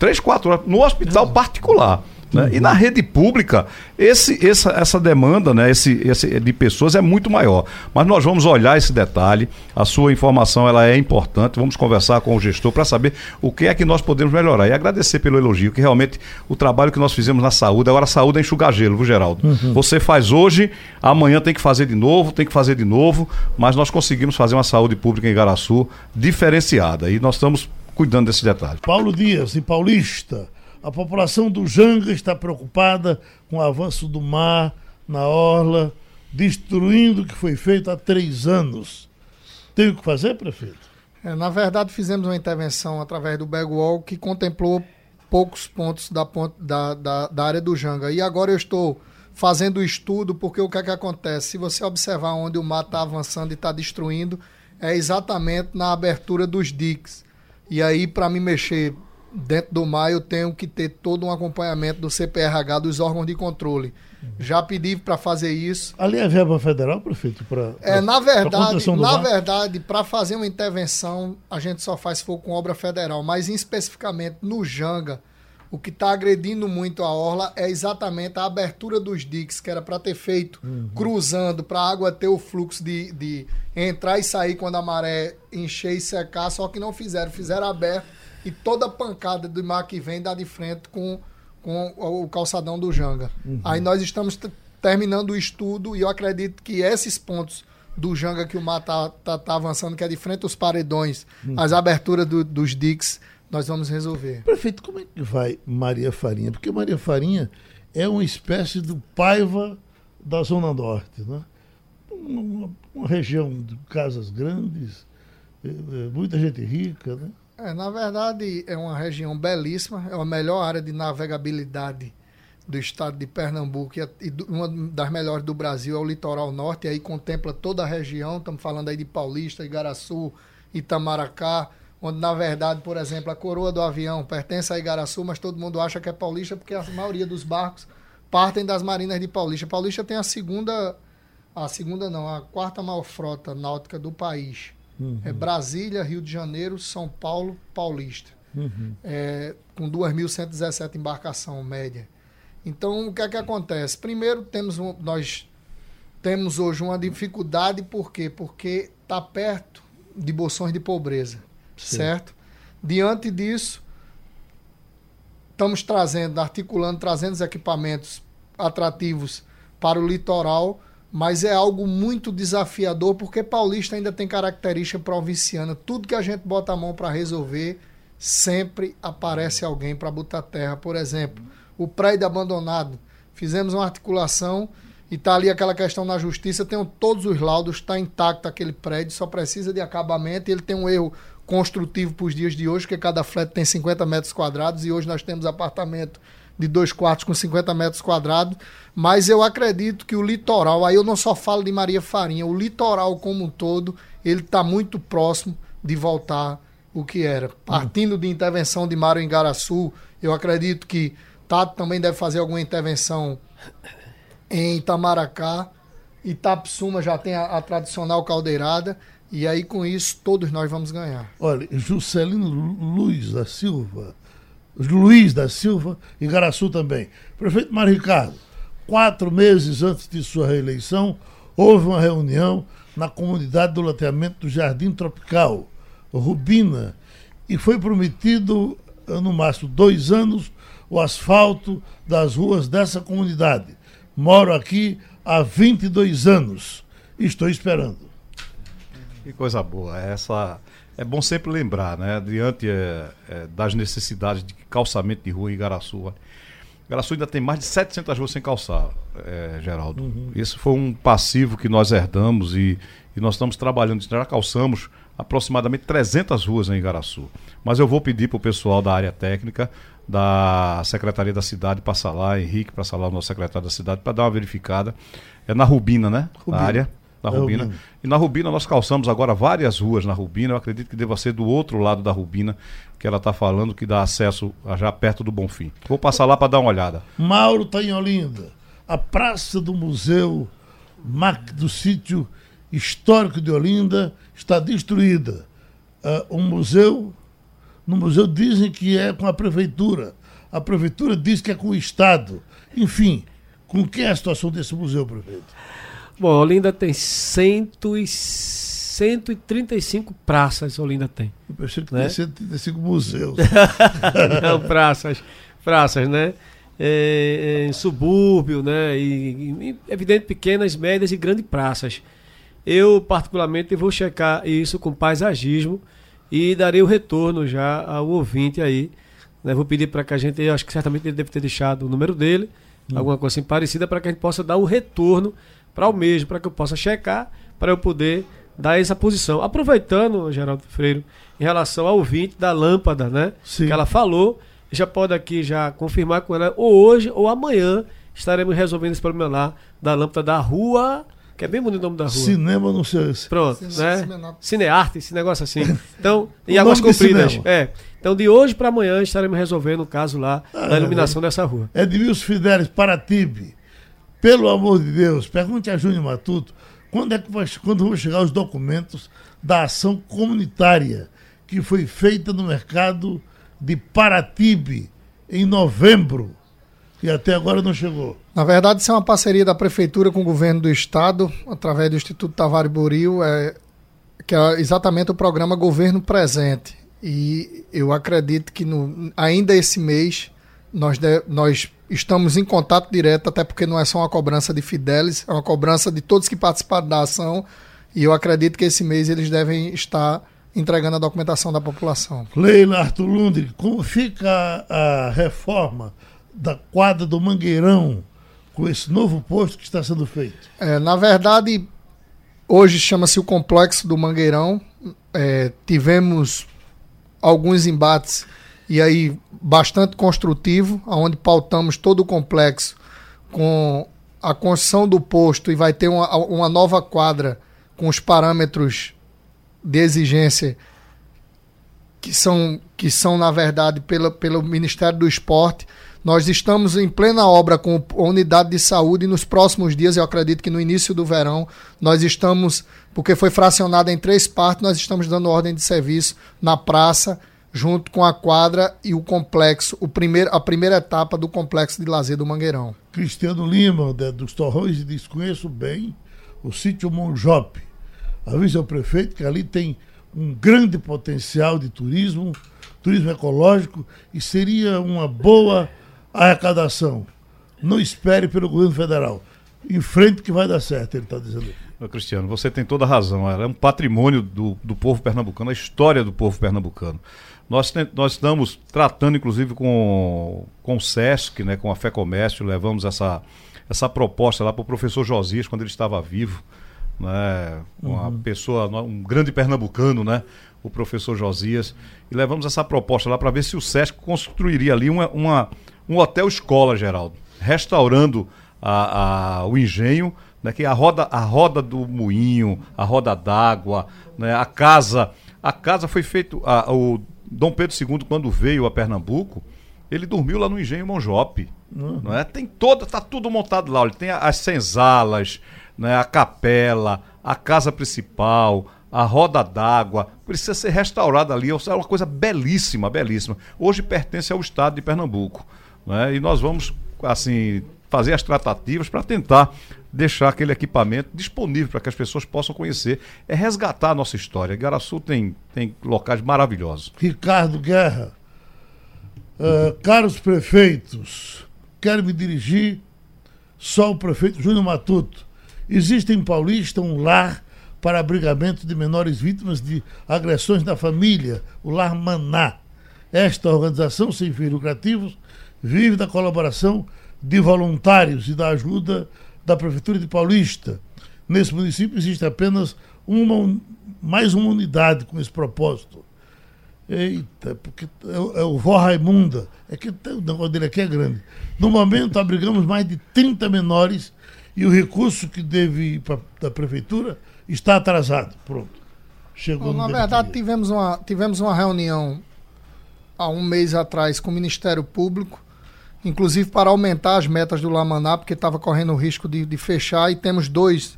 três, quatro horas no hospital particular. Né? E na rede pública, esse, essa, essa demanda né, esse, esse, de pessoas é muito maior. Mas nós vamos olhar esse detalhe, a sua informação ela é importante, vamos conversar com o gestor para saber o que é que nós podemos melhorar. E agradecer pelo elogio, que realmente o trabalho que nós fizemos na saúde, agora a saúde é enxugar gelo, viu, Geraldo? Uhum. Você faz hoje, amanhã tem que fazer de novo, tem que fazer de novo, mas nós conseguimos fazer uma saúde pública em Garaçu diferenciada. E nós estamos cuidando desse detalhe. Paulo Dias, e Paulista. A população do Janga está preocupada com o avanço do mar na orla, destruindo o que foi feito há três anos. Tem o que fazer, prefeito? É, na verdade, fizemos uma intervenção através do Bagwall que contemplou poucos pontos da, da, da, da área do Janga. E agora eu estou fazendo o estudo, porque o que é que acontece? Se você observar onde o mar está avançando e está destruindo, é exatamente na abertura dos diques. E aí, para me mexer dentro do mar eu tenho que ter todo um acompanhamento do CPRH, dos órgãos de controle. Já pedi para fazer isso. Ali é verba federal, prefeito? Pra, é, na verdade, na verdade, para fazer uma intervenção, a gente só faz se for com obra federal, mas especificamente no Janga, o que está agredindo muito a orla é exatamente a abertura dos diques, que era para ter feito uhum. cruzando, para a água ter o fluxo de, de entrar e sair quando a maré encher e secar, só que não fizeram, fizeram aberto e toda a pancada do mar que vem dá de frente com, com o calçadão do Janga. Uhum. Aí nós estamos terminando o estudo e eu acredito que esses pontos do Janga que o mar tá, tá, tá avançando, que é de frente aos paredões, uhum. as aberturas do, dos diques, nós vamos resolver. Prefeito, como é que vai Maria Farinha? Porque Maria Farinha é uma espécie do paiva da Zona Norte, né? Uma, uma região de casas grandes, eh, eh, muita gente rica, né? É, na verdade, é uma região belíssima, é a melhor área de navegabilidade do estado de Pernambuco e uma das melhores do Brasil é o litoral norte, e aí contempla toda a região, estamos falando aí de Paulista, Igaraçu, Itamaracá, onde na verdade, por exemplo, a coroa do avião pertence a Igaraçu, mas todo mundo acha que é Paulista porque a maioria dos barcos partem das marinas de Paulista. Paulista tem a segunda, a segunda não, a quarta maior frota náutica do país. Uhum. É Brasília, Rio de Janeiro, São Paulo, Paulista. Uhum. É, com 2.117 embarcação média. Então, o que é que acontece? Primeiro, temos um, nós temos hoje uma dificuldade, por quê? Porque está perto de bolsões de pobreza, Sim. certo? Diante disso, estamos trazendo, articulando, trazendo os equipamentos atrativos para o litoral, mas é algo muito desafiador porque Paulista ainda tem característica provinciana. Tudo que a gente bota a mão para resolver, sempre aparece alguém para botar terra. Por exemplo, o prédio abandonado. Fizemos uma articulação e está ali aquela questão na justiça. Tem todos os laudos, está intacto aquele prédio, só precisa de acabamento. ele tem um erro construtivo para os dias de hoje, porque cada flat tem 50 metros quadrados e hoje nós temos apartamento de dois quartos com 50 metros quadrados, mas eu acredito que o litoral, aí eu não só falo de Maria Farinha, o litoral como um todo, ele está muito próximo de voltar o que era. Partindo de intervenção de Mário em Garaçu, eu acredito que Tato também deve fazer alguma intervenção em Itamaracá. Itapsuma já tem a, a tradicional caldeirada. E aí, com isso, todos nós vamos ganhar. Olha, Juscelino Luiz da Silva Luiz da Silva e Garaçu também. Prefeito Mário Ricardo, quatro meses antes de sua reeleição, houve uma reunião na comunidade do loteamento do Jardim Tropical, Rubina, e foi prometido, no máximo dois anos, o asfalto das ruas dessa comunidade. Moro aqui há 22 anos. Estou esperando. Que coisa boa. Essa é bom sempre lembrar, né? Diante é, é, das necessidades de calçamento de rua em Igaraçu. Igaraçu ainda tem mais de 700 ruas sem calçar, é, Geraldo. Uhum. Esse foi um passivo que nós herdamos e, e nós estamos trabalhando. Já calçamos aproximadamente 300 ruas em Igaraçu. Mas eu vou pedir para o pessoal da área técnica da Secretaria da Cidade passar lá, Henrique passar lá, o nosso secretário da cidade, para dar uma verificada. É na Rubina, né? Rubina. Na área na é Rubina. Rubina. E na Rubina nós calçamos agora várias ruas na Rubina. Eu acredito que deva ser do outro lado da Rubina que ela está falando, que dá acesso já perto do Bonfim. Vou passar lá para dar uma olhada. Mauro está em Olinda. A praça do Museu do Sítio Histórico de Olinda está destruída. Uh, um museu no museu dizem que é com a prefeitura. A prefeitura diz que é com o Estado. Enfim, com que é a situação desse museu, prefeito? Bom, Olinda tem cento e, 135 praças, Olinda tem. Eu pensei que Né? tem 135 museus. Não, praças, praças, né? É, é, em subúrbio, né? E, e, evidente, pequenas, médias e grandes praças. Eu, particularmente, vou checar isso com paisagismo e darei o retorno já ao ouvinte aí. Né? Vou pedir para que a gente, eu acho que certamente ele deve ter deixado o número dele, alguma coisa assim parecida, para que a gente possa dar o retorno para o mesmo, para que eu possa checar, para eu poder dar essa posição. Aproveitando, Geraldo Freire, em relação ao ouvinte da lâmpada, né? Sim. Que ela falou, já pode aqui já confirmar com ela, ou hoje ou amanhã estaremos resolvendo esse problema lá da lâmpada da rua, que é bem bonito o nome da rua. Cinema, não sei. se- Pronto, Cine- né? Cinearte. Cinearte, esse negócio assim. Então, em águas compridas. cinema. É. Então, de hoje para amanhã estaremos resolvendo o caso lá Ah, da iluminação dessa rua. Edmilson Fidelis, Paratibe. Pelo amor de Deus, pergunte a Júnior Matuto quando é que vai, quando vão chegar os documentos da ação comunitária que foi feita no mercado de Paratibe em novembro e até agora não chegou. Na verdade, isso é uma parceria da Prefeitura com o Governo do Estado, através do Instituto Tavares Buril, é, que é exatamente o programa Governo Presente. E eu acredito que no, ainda esse mês nós, de- nós estamos em contato direto, até porque não é só uma cobrança de Fidelis, é uma cobrança de todos que participaram da ação. E eu acredito que esse mês eles devem estar entregando a documentação da população. Leila Arthur Lundri, como fica a, a reforma da quadra do Mangueirão com esse novo posto que está sendo feito? É, na verdade, hoje chama-se o Complexo do Mangueirão. É, tivemos alguns embates e aí bastante construtivo, onde pautamos todo o complexo com a construção do posto e vai ter uma, uma nova quadra com os parâmetros de exigência que são, que são na verdade, pela, pelo Ministério do Esporte. Nós estamos em plena obra com a unidade de saúde e nos próximos dias, eu acredito que no início do verão, nós estamos, porque foi fracionada em três partes, nós estamos dando ordem de serviço na praça, junto com a quadra e o complexo, o primeiro, a primeira etapa do complexo de lazer do Mangueirão. Cristiano Lima, da- dos Torrões, diz: Conheço bem o sítio Monjope. Avisa ao prefeito que ali tem um grande potencial de turismo, turismo ecológico, e seria uma boa arrecadação. Não espere pelo governo federal. Em frente que vai dar certo, ele está dizendo. Cristiano, você tem toda a razão. É um patrimônio do, do povo pernambucano, a história do povo pernambucano. Nós, nós estamos tratando, inclusive, com, com o SESC, né, com a Fé Comércio, levamos essa, essa proposta lá para o professor Josias, quando ele estava vivo. Né, uma pessoa, um grande pernambucano, né, o professor Josias, e levamos essa proposta lá para ver se o SESC construiria ali uma, uma, um hotel escola, Geraldo, restaurando a, a- o engenho, né, que é a roda, a roda do moinho, a roda d'água, né, a casa. A casa foi feito. a- o Dom Pedro II, quando veio a Pernambuco, ele dormiu lá no engenho Monjope. Não é? Tem toda, tá tudo montado lá. Ele tem as senzalas, né, a capela, a casa principal, a roda d'água. Precisa ser restaurada ali. É uma coisa belíssima, belíssima. Hoje pertence ao estado de Pernambuco. né? E nós vamos, assim, fazer as tratativas para tentar deixar aquele equipamento disponível para que as pessoas possam conhecer. É resgatar a nossa história. Garaçu tem, tem locais maravilhosos. Ricardo Guerra, ah, caros prefeitos, quero me dirigir só ao prefeito Júnior Matuto. Existe em Paulista um lar para abrigamento de menores vítimas de agressões na família, o Lar Maná. Esta organização sem fins lucrativos vive da colaboração de voluntários e da ajuda da Prefeitura de Paulista. Nesse município existe apenas uma, mais uma unidade com esse propósito. Eita, porque é, o- é o vó Raimunda. É que o negócio dele aqui é grande. No momento, abrigamos mais de 30 menores e o recurso que deve ir pra, da prefeitura está atrasado. Pronto. Chegou Bom, na verdade, tivemos uma, tivemos uma reunião há um mês atrás com o Ministério Público, inclusive para aumentar as metas do Lamaná, porque estava correndo o risco de, de fechar, e temos dois,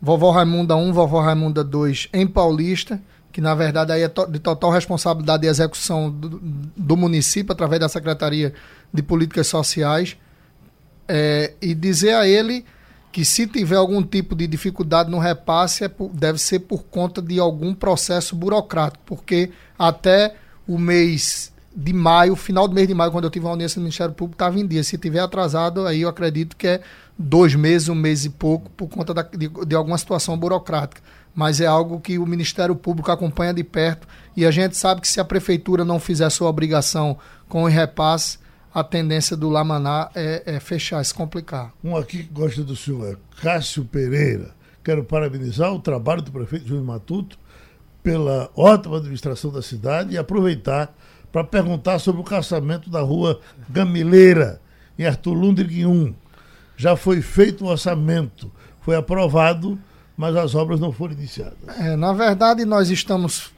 Vovó Raimunda 1, Vovó Raimunda 2, em Paulista, que na verdade aí é to de total responsabilidade e execução do, do, município através da Secretaria de Políticas Sociais, é, e dizer a ele que se tiver algum tipo de dificuldade no repasse, é por, deve ser por conta de algum processo burocrático, porque até o mês de maio, final do mês de maio, quando eu tive uma audiência no Ministério Público, estava em dia. Se tiver atrasado, aí eu acredito que é dois meses, um mês e pouco, por conta da, de, de alguma situação burocrática. Mas é algo que o Ministério Público acompanha de perto e a gente sabe que se a Prefeitura não fizer sua obrigação com o repasse, a tendência do Lamaná é, é fechar, se complicar. Um aqui que gosta do senhor é Cássio Pereira. Quero parabenizar o trabalho do prefeito Júnior Matuto pela ótima administração da cidade e aproveitar para perguntar sobre o caçamento da rua Gamileira, em Arthur Lundgren 1. Já foi feito o orçamento, foi aprovado, mas as obras não foram iniciadas. É, na verdade, nós estamos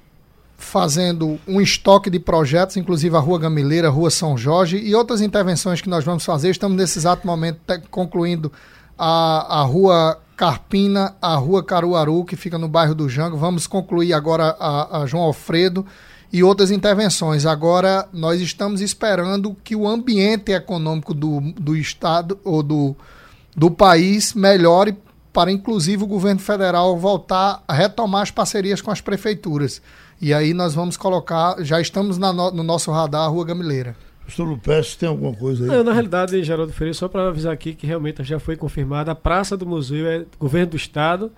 fazendo um estoque de projetos, inclusive a Rua Gamileira, a Rua São Jorge e outras intervenções que nós vamos fazer. Estamos nesse exato momento concluindo a, a Rua Carpina, a Rua Caruaru, que fica no bairro do Jango. Vamos concluir agora a, a João Alfredo e outras intervenções. Agora, nós estamos esperando que o ambiente econômico do, do Estado ou do, do país melhore para, inclusive, o governo federal voltar a retomar as parcerias com as prefeituras. E aí nós vamos colocar, já estamos na no, no nosso radar a Rua Gamileira. Professor Lupes, tem alguma coisa aí? Não, na realidade, Geraldo Ferreira, só para avisar aqui que realmente já foi confirmada, a Praça do Museu é governo do Estado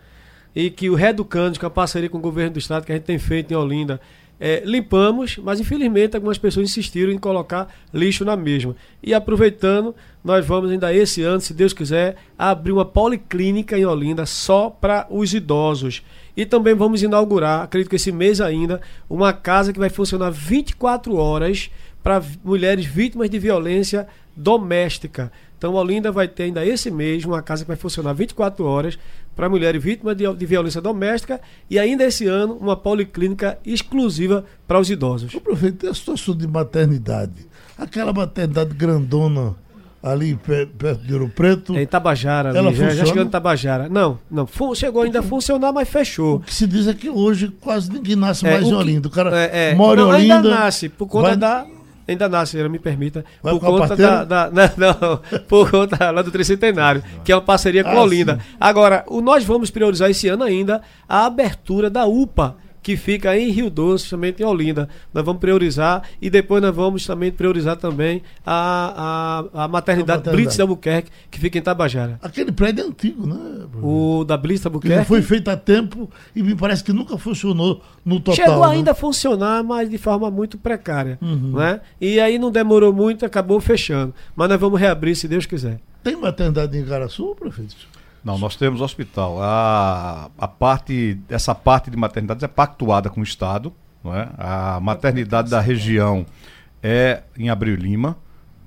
e que o Reeducando, com a parceria com o governo do Estado que a gente tem feito em Olinda, é, limpamos, mas infelizmente algumas pessoas insistiram em colocar lixo na mesma. E aproveitando, nós vamos ainda esse ano, se Deus quiser, abrir uma policlínica em Olinda só para os idosos. E também vamos inaugurar, acredito que esse mês ainda, uma casa que vai funcionar 24 horas para mulheres vítimas de violência doméstica. Então, Olinda vai ter ainda esse mês uma casa que vai funcionar 24 horas para mulheres vítimas de, de, violência doméstica e ainda esse ano uma policlínica exclusiva para os idosos. O prefeito, a situação de maternidade. Aquela maternidade grandona ali perto de Ouro Preto. É em Tabajara, ela ali, já, já chegando em Tabajara. Não, não, chegou ainda a funcionar, mas fechou. O que se diz é que hoje quase ninguém nasce é, mais em Olinda. O cara é, é, mora em Olinda. Ainda nasce, por conta vai... da ainda nasce, me permita, Vai por conta da, da não, não, por conta lá do Tricentenário, que é uma parceria com ah, a Olinda. Sim. Agora, o, nós vamos priorizar esse ano ainda a abertura da UPA que fica em Rio Doce, justamente em Olinda. Nós vamos priorizar e depois nós vamos também priorizar também a, a, a maternidade, a Blitz da Albuquerque, que fica em Tabajara. Aquele prédio é antigo, né? O da Blitz da Albuquerque. Que foi feito há tempo e me parece que nunca funcionou no total. Chegou né? ainda a funcionar, mas de forma muito precária. Uhum. Né? E aí não demorou muito, acabou fechando. Mas nós vamos reabrir se Deus quiser. Tem maternidade em Garaçu, prefeito? Não, nós temos hospital. A, a parte, essa parte de maternidades é pactuada com o Estado. Não é? A maternidade da região é em Abril Lima.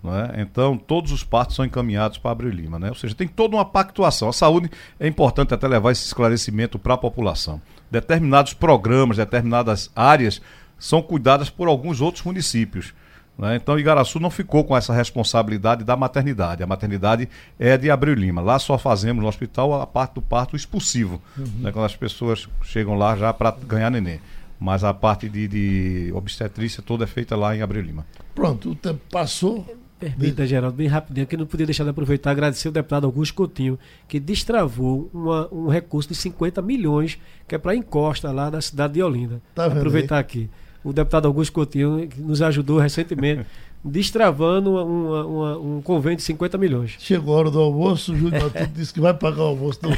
É? Então, todos os partos são encaminhados para Abril Lima. Né? Ou seja, tem toda uma pactuação. A saúde é importante até levar esse esclarecimento para a população. Determinados programas, determinadas áreas são cuidadas por alguns outros municípios. Né? Então, Igaraçu não ficou com essa responsabilidade da maternidade. A maternidade é de Abril Lima. Lá só fazemos no hospital a parte do parto expulsivo, uhum. né? quando as pessoas chegam lá já para ganhar neném. Mas a parte de, de, obstetrícia toda é feita lá em Abril Lima. Pronto, o tempo passou. Permita, Geraldo, bem rapidinho, que não podia deixar de aproveitar agradecer o deputado Augusto Coutinho, que destravou uma, um recurso de 50 milhões, que é para encosta lá na cidade de Olinda. Tá aproveitar aí? aqui o deputado Augusto Coutinho, que nos ajudou recentemente, destravando uma, uma, um convênio de 50 milhões. Chegou a hora do almoço, o Júlio Matuto disse que vai pagar o almoço do,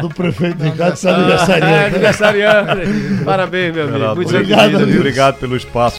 do prefeito Ricardo, seu aniversariante. É, aniversariante. Parabéns, meu amigo. Muito obrigado, amigo. obrigado pelo espaço.